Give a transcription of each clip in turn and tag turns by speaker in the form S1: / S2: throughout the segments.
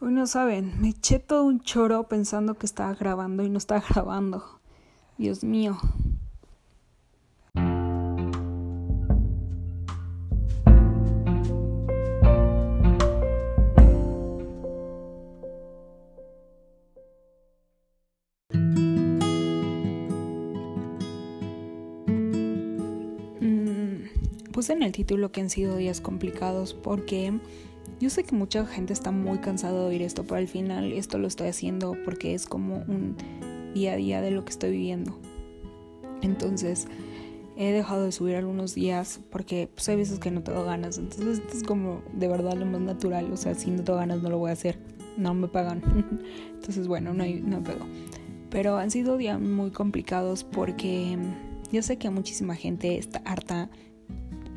S1: Hoy no saben, me eché todo un choro pensando que estaba grabando y no estaba grabando. Dios mío. Mm, puse en el título que han sido días complicados porque yo sé que mucha gente está muy cansada de oír esto, pero al final esto lo estoy haciendo porque es como un día a día de lo que estoy viviendo. Entonces, he dejado de subir algunos días porque pues, hay veces que no tengo ganas. Entonces, esto es como de verdad lo más natural. O sea, si no tengo ganas, no lo voy a hacer. No me pagan. Entonces, bueno, no hay, no pedo. Pero han sido días muy complicados porque yo sé que muchísima gente está harta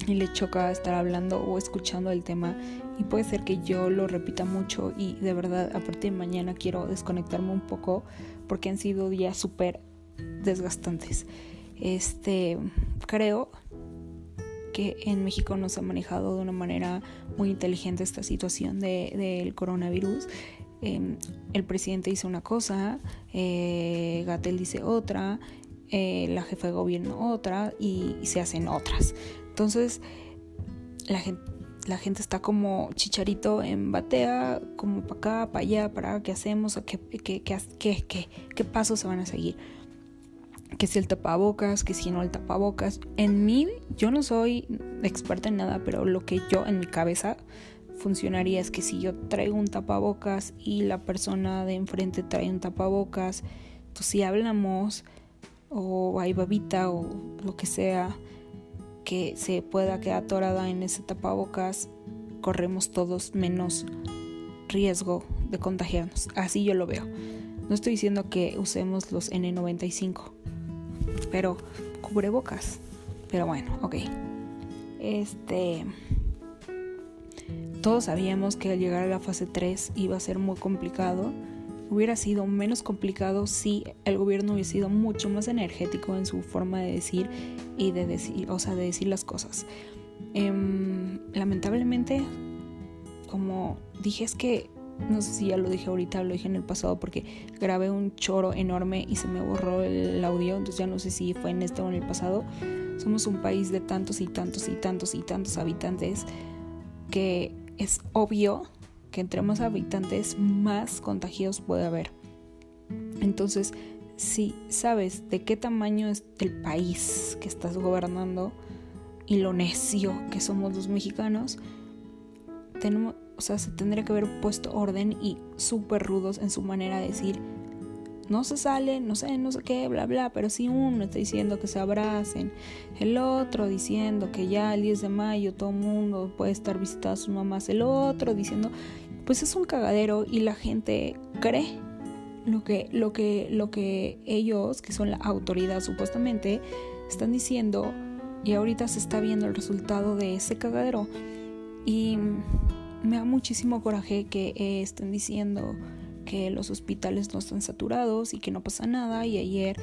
S1: y le choca estar hablando o escuchando el tema y puede ser que yo lo repita mucho y de verdad a partir de mañana quiero desconectarme un poco porque han sido días súper desgastantes. Este, creo que en México no se ha manejado de una manera muy inteligente esta situación del de, coronavirus. Eh, el presidente dice una cosa, eh, Gatel dice otra, eh, la jefa de gobierno otra y, y se hacen otras. Entonces, la gente, la gente está como chicharito en batea, como para acá, para allá, para qué hacemos, qué, qué, qué, qué, qué pasos se van a seguir. Que si el tapabocas, que si no el tapabocas. En mí, yo no soy experta en nada, pero lo que yo en mi cabeza funcionaría es que si yo traigo un tapabocas y la persona de enfrente trae un tapabocas, entonces si hablamos o hay babita o lo que sea, que se pueda quedar atorada en ese tapabocas, corremos todos menos riesgo de contagiarnos. Así yo lo veo. No estoy diciendo que usemos los N95, pero cubrebocas. Pero bueno, ok. Este. Todos sabíamos que al llegar a la fase 3 iba a ser muy complicado hubiera sido menos complicado si el gobierno hubiera sido mucho más energético en su forma de decir y de decir, o sea, de decir las cosas. Em, lamentablemente, como dije, es que no sé si ya lo dije ahorita, lo dije en el pasado porque grabé un choro enorme y se me borró el audio, entonces ya no sé si fue en este o en el pasado. Somos un país de tantos y tantos y tantos y tantos habitantes que es obvio que entre más habitantes, más contagios puede haber. Entonces, si sabes de qué tamaño es el país que estás gobernando y lo necio que somos los mexicanos, tenemos, o sea, se tendría que haber puesto orden y súper rudos en su manera de decir, no se sale, no sé, no sé qué, bla, bla, pero si uno está diciendo que se abracen, el otro diciendo que ya el 10 de mayo todo el mundo puede estar visitando a sus mamás, el otro diciendo, pues es un cagadero y la gente cree lo que, lo que, lo que ellos, que son la autoridad supuestamente, están diciendo y ahorita se está viendo el resultado de ese cagadero. Y me da muchísimo coraje que estén diciendo que los hospitales no están saturados y que no pasa nada y ayer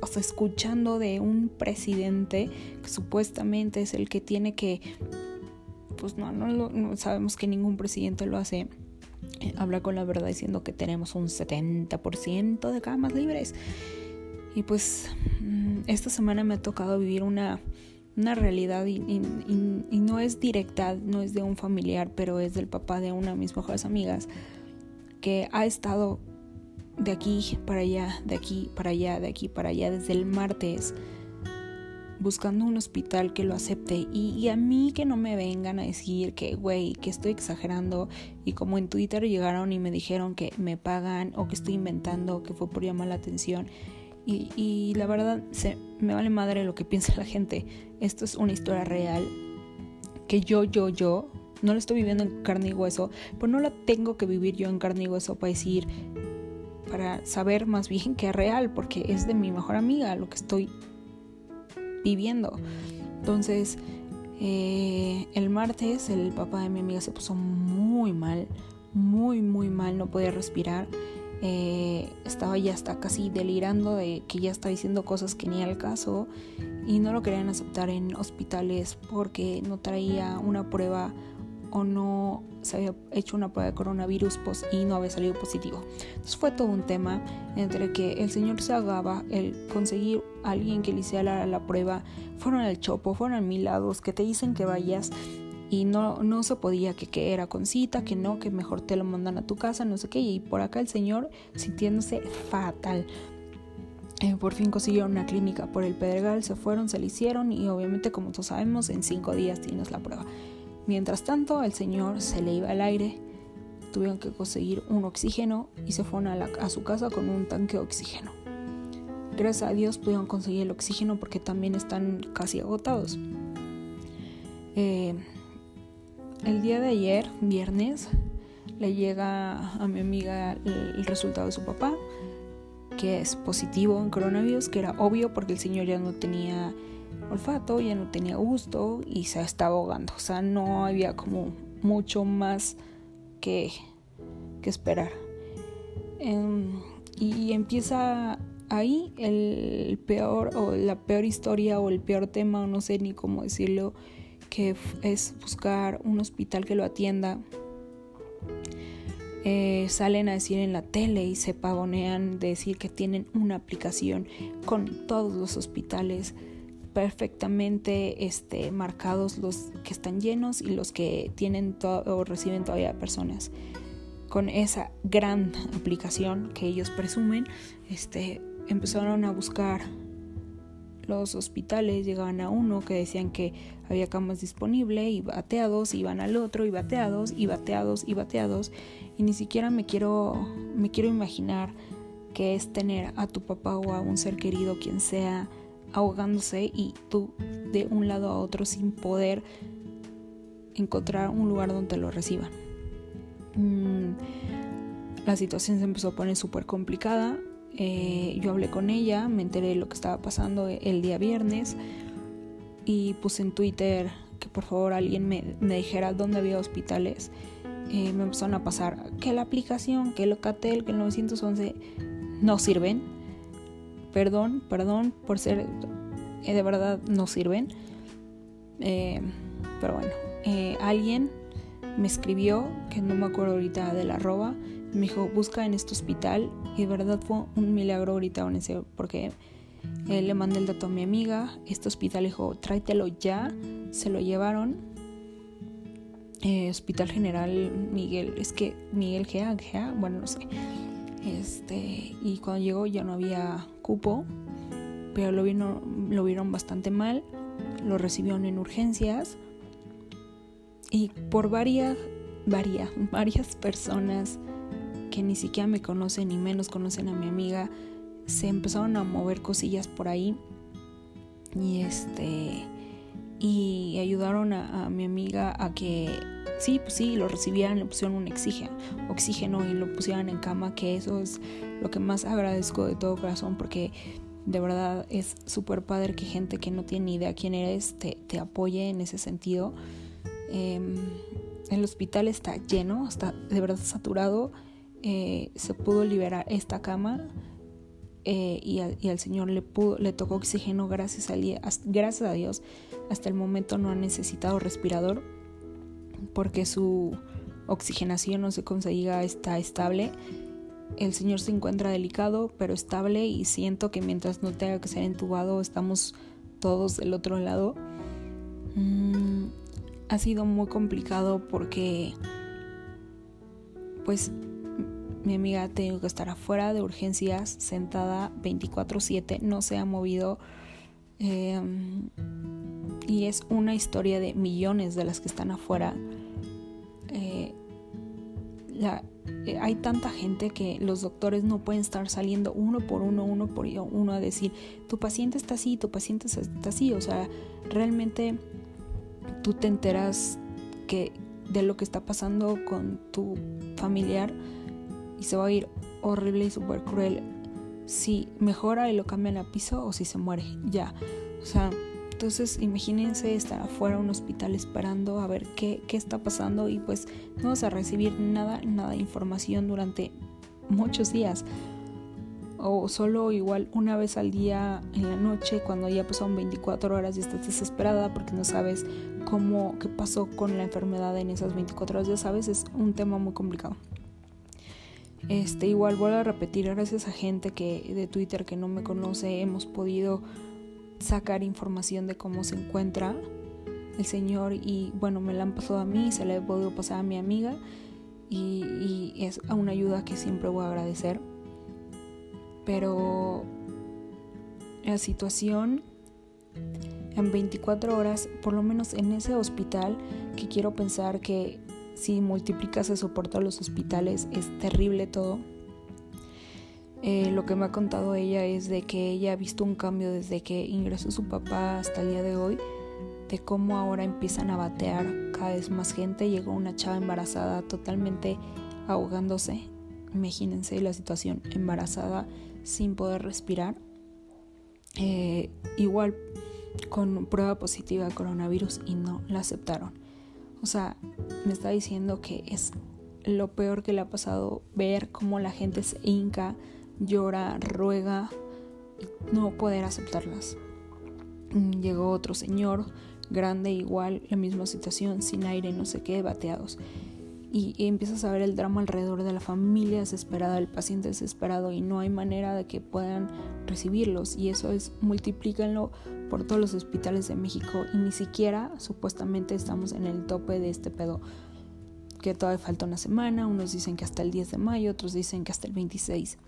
S1: o sea, escuchando de un presidente que supuestamente es el que tiene que pues no, no, no sabemos que ningún presidente lo hace eh, habla con la verdad diciendo que tenemos un 70% de camas libres. Y pues mm, esta semana me ha tocado vivir una una realidad y, y, no es directa, no es de un familiar, pero es del papá de una de mis mejores amigas que ha estado de aquí para allá, de aquí para allá, de aquí para allá desde el martes buscando un hospital que lo acepte y, a mí que no me vengan a decir que, güey, que estoy exagerando y como en Twitter llegaron y me dijeron que me pagan o que estoy inventando, que fue por llamar la atención. Y, y la verdad, se, me vale madre lo que piensa la gente. Esto es una historia real que yo, yo, yo, no la estoy viviendo en carne y hueso, pues no la tengo que vivir yo en carne y hueso para decir, para saber más bien que es real, porque es de mi mejor amiga lo que estoy viviendo. Entonces, eh, el martes el papá de mi amiga se puso muy mal, muy, muy mal, no podía respirar. Eh, estaba ya hasta casi delirando de que ya está diciendo cosas que ni al caso y no lo querían aceptar en hospitales porque no traía una prueba o no se había hecho una prueba de coronavirus y no había salido positivo. Entonces fue todo un tema entre que el señor se agaba el conseguir a alguien que le hiciera la, prueba, fueron al chopo, fueron a mil lados, que te dicen que vayas y no, no se podía, que, que era con cita, que no, que mejor te lo mandan a tu casa, no sé qué, y por acá el señor sintiéndose fatal. Eh, por fin consiguieron una clínica por el Pedregal, se fueron, se le hicieron y obviamente como todos sabemos en cinco días tienes la prueba. Mientras tanto el señor se le iba al aire, tuvieron que conseguir un oxígeno y se fueron a, su casa con un tanque de oxígeno. Gracias a Dios pudieron conseguir el oxígeno porque también están casi agotados. Eh, el día de ayer, viernes, le llega a mi amiga el, resultado de su papá, que es positivo en coronavirus, que era obvio porque el señor ya no tenía olfato, ya no tenía gusto y se estaba ahogando. O sea, no había como mucho más que, que esperar. Em, y empieza ahí el peor o la peor historia o el peor tema, no sé ni cómo decirlo, que es buscar un hospital que lo atienda. Eh, salen a decir en la tele y se pavonean de decir que tienen una aplicación con todos los hospitales perfectamente este, marcados los que están llenos y los que tienen o reciben todavía personas. Con esa gran aplicación que ellos presumen, este, empezaron a buscar los hospitales llegaban a uno que decían que había camas disponibles y bateados, iban al otro y bateados y bateados y bateados y ni siquiera me quiero me quiero imaginar que es tener a tu papá o a un ser querido quien sea ahogándose y tú de un lado a otro sin poder encontrar un lugar donde lo reciban. Mm, la situación se empezó a poner súper complicada. Eh, yo hablé con ella, me enteré de lo que estaba pasando el día viernes y puse en Twitter que por favor alguien me, dijera dónde había hospitales. Eh, me empezaron a pasar que la aplicación, que el Locatel, que el 911 no sirven. Perdón, perdón por ser, eh, de verdad no sirven. pero bueno, alguien me escribió, que no me acuerdo ahorita del arroba, me dijo, busca en este hospital. Y de verdad fue un milagro ahorita, porque eh, le mandé el dato a mi amiga. Este hospital dijo, tráetelo ya. Se lo llevaron. Eh, hospital General Miguel, es que Miguel Gea, Gea, bueno, no sé. Este, y cuando llegó ya no había cupo, pero lo, lo vieron bastante mal. Lo recibieron en urgencias. Y por varias, varias, varias personas que ni siquiera me conocen ni menos conocen a mi amiga, se empezaron a mover cosillas por ahí y este y ayudaron a, mi amiga a que sí, pues sí, lo recibieran, le pusieron un oxígeno, oxígeno y lo pusieran en cama, que eso es lo que más agradezco de todo corazón porque de verdad es súper padre que gente que no tiene ni idea quién eres te, te apoye en ese sentido. Em, el hospital está lleno, está de verdad saturado eh, se pudo liberar esta cama eh, y, al Señor le, pudo, le tocó oxígeno gracias a, Dios. Hasta el momento no ha necesitado respirador porque su oxigenación no se conseguía, está estable. El Señor se encuentra delicado pero estable y siento que mientras no tenga que ser entubado estamos todos del otro lado. Mm, ha sido muy complicado porque pues mi amiga ha tenido que estar afuera de urgencias, sentada 24/7, no se ha movido. Em, y es una historia de millones de las que están afuera. Eh, eh, hay tanta gente que los doctores no pueden estar saliendo uno por uno, uno por uno a decir, tu paciente está así, tu paciente está así. O sea, realmente tú te enteras que de lo que está pasando con tu familiar y se va a ir horrible y súper cruel si mejora y lo cambian a piso o si se muere, ya. O sea, entonces imagínense estar afuera de un hospital esperando a ver qué, qué está pasando y pues no vas a recibir nada, nada de información durante muchos días. o solo igual una vez al día en la noche cuando ya pasaron 24 horas y estás desesperada porque no sabes cómo, qué pasó con la enfermedad en esas 24 horas, ya sabes, es un tema muy complicado. Este, igual vuelvo a repetir, gracias a gente que de Twitter que no me conoce, hemos podido sacar información de cómo se encuentra el señor y bueno, me la han pasado a mí, se la he podido pasar a mi amiga y, y es una ayuda que siempre voy a agradecer. Pero la situación en 24 horas, por lo menos en ese hospital, que quiero pensar que si multiplicas eso por todos los hospitales es terrible todo. Eh, lo que me ha contado ella es de que ella ha visto un cambio desde que ingresó su papá hasta el día de hoy, de cómo ahora empiezan a batear cada vez más gente. Llegó una chava embarazada totalmente ahogándose. Imagínense la situación, embarazada sin poder respirar. Eh, igual con prueba positiva de coronavirus y no la aceptaron. O sea, me está diciendo que es lo peor que le ha pasado ver cómo la gente se hinca, llora, ruega y no poder aceptarlas. Mm, llegó otro señor, grande, igual, la misma situación, sin aire, no sé qué, bateados. Y, empiezas a ver el drama alrededor de la familia desesperada, el paciente desesperado y no hay manera de que puedan recibirlos. Y eso es, multiplícanlo por todos los hospitales de México y ni siquiera supuestamente estamos en el tope de este pedo. Que todavía falta una semana, unos dicen que hasta el 10 de mayo, otros dicen que hasta el 26.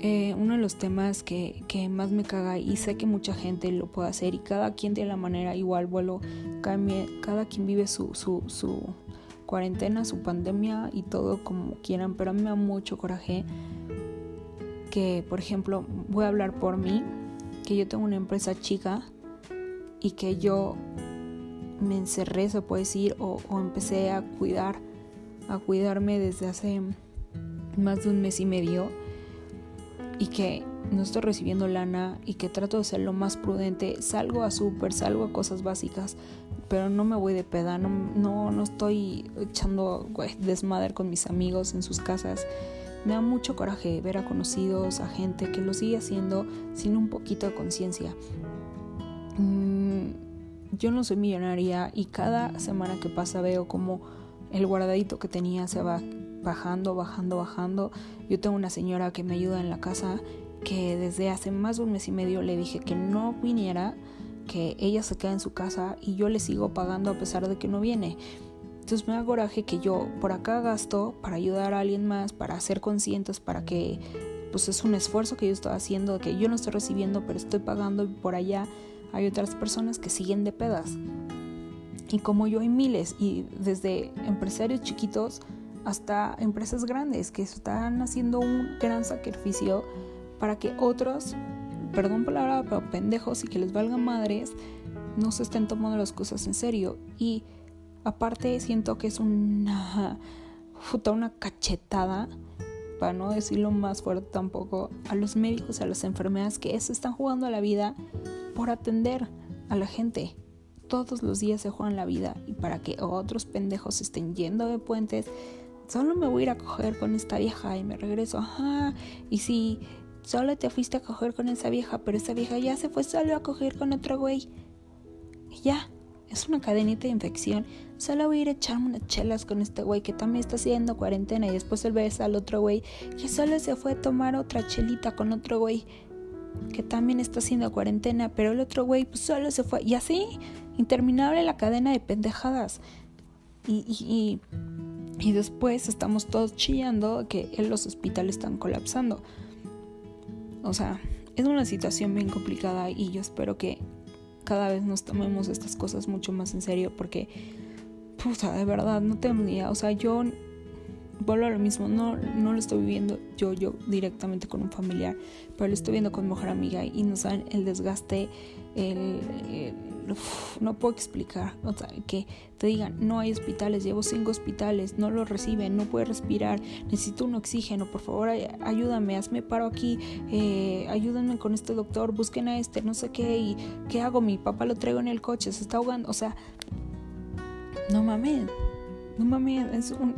S1: Eh, uno de los temas que, que, más me caga y sé que mucha gente lo puede hacer y cada quien tiene la manera igual, vuelo, cada, quien vive su, su, cuarentena, su pandemia y todo como quieran, pero a mí me da mucho coraje que, por ejemplo, voy a hablar por mí, que yo tengo una empresa chica y que yo me encerré, se puede decir, o, empecé a cuidar, a cuidarme desde hace más de un mes y medio y que no estoy recibiendo lana y que trato de ser lo más prudente, salgo a súper, salgo a cosas básicas, pero no me voy de peda, no, no, no estoy echando desmadre con mis amigos en sus casas me da mucho coraje ver a conocidos, a gente que lo sigue haciendo sin un poquito de conciencia. Mm, yo no soy millonaria y cada semana que pasa veo como el guardadito que tenía se va bajando, bajando, bajando. Yo tengo una señora que me ayuda en la casa que desde hace más de un mes y medio le dije que no viniera, que ella se queda en su casa y yo le sigo pagando a pesar de que no viene. Entonces me da coraje que yo por acá gasto para ayudar a alguien más, para ser conscientes, para que pues es un esfuerzo que yo estoy haciendo, que yo no estoy recibiendo, pero estoy pagando y por allá hay otras personas que siguen de pedas. Y como yo hay miles, y desde empresarios chiquitos hasta empresas grandes que están haciendo un gran sacrificio para que otros, perdón por la palabra, pero pendejos y que les valgan madres, no se estén tomando las cosas en serio. Y Aparte siento que es una puta una cachetada, para no decirlo más fuerte tampoco, a los médicos, a las enfermeras que se están jugando la vida por atender a la gente. Todos los días se juegan la vida y para que otros pendejos estén yendo de puentes, solo me voy a ir a coger con esta vieja y me regreso. Ajá, y si solo te fuiste a coger con esa vieja, pero esa vieja ya se fue solo a coger con otro güey. Y ya, es una cadenita de infección. Solo voy a ir a echarme unas chelas con este güey que también está haciendo cuarentena y después él ves al otro güey que solo se fue a tomar otra chelita con otro güey que también está haciendo cuarentena, pero el otro güey pues solo se fue y así interminable la cadena de pendejadas. Y, y, y, después estamos todos chillando que los hospitales están colapsando. O sea, es una situación bien complicada y yo espero que cada vez nos tomemos estas cosas mucho más en serio porque, puta, de verdad, no tengo ni idea. O sea, yo vuelvo a lo mismo, no, no lo estoy viviendo yo, yo directamente con un familiar, pero lo estoy viendo con mi mejor amiga y no saben el desgaste, el, no puedo explicar, o sea, que te digan, no hay hospitales, llevo cinco hospitales, no lo reciben, no puede respirar, necesito un oxígeno, por favor ayúdame, hazme paro aquí, eh, ayúdenme con este doctor, busquen a este, no sé qué, y qué hago, mi papá lo traigo en el coche, se está ahogando, o sea, no mames, no mames, es un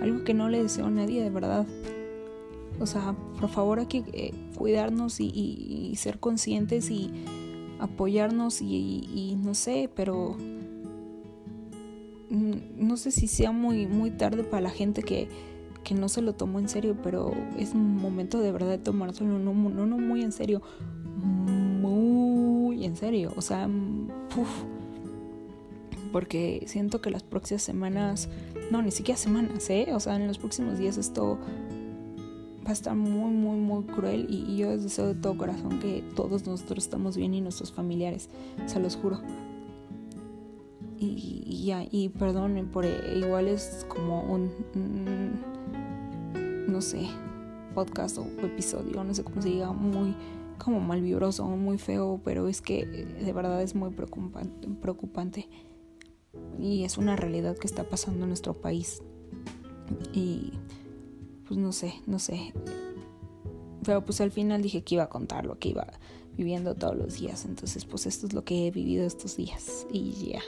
S1: algo que no le deseo a nadie de verdad. O sea, por favor hay que eh, cuidarnos y, ser conscientes y apoyarnos y, no sé, pero no sé si sea muy, muy tarde para la gente que, que no se lo tomó en serio, pero es momento de verdad de tomárselo no, no, no muy en serio, muy en serio, o sea, porque siento que las próximas semanas, no, ni siquiera semanas, ¿eh? O sea, en los próximos días esto va a estar muy, muy, muy cruel y, yo deseo de todo corazón que todos nosotros estamos bien y nuestros familiares, se los juro. Y, ya, y perdonen por igual es como un, no sé, podcast o episodio, no sé cómo se diga, muy como malvibroso, muy feo, pero es que de verdad es muy preocupante y es una realidad que está pasando en nuestro país. Y pues no sé, no sé. Pero pues al final dije que iba a contar lo que iba viviendo todos los días. Entonces pues esto es lo que he vivido estos días. Y ya.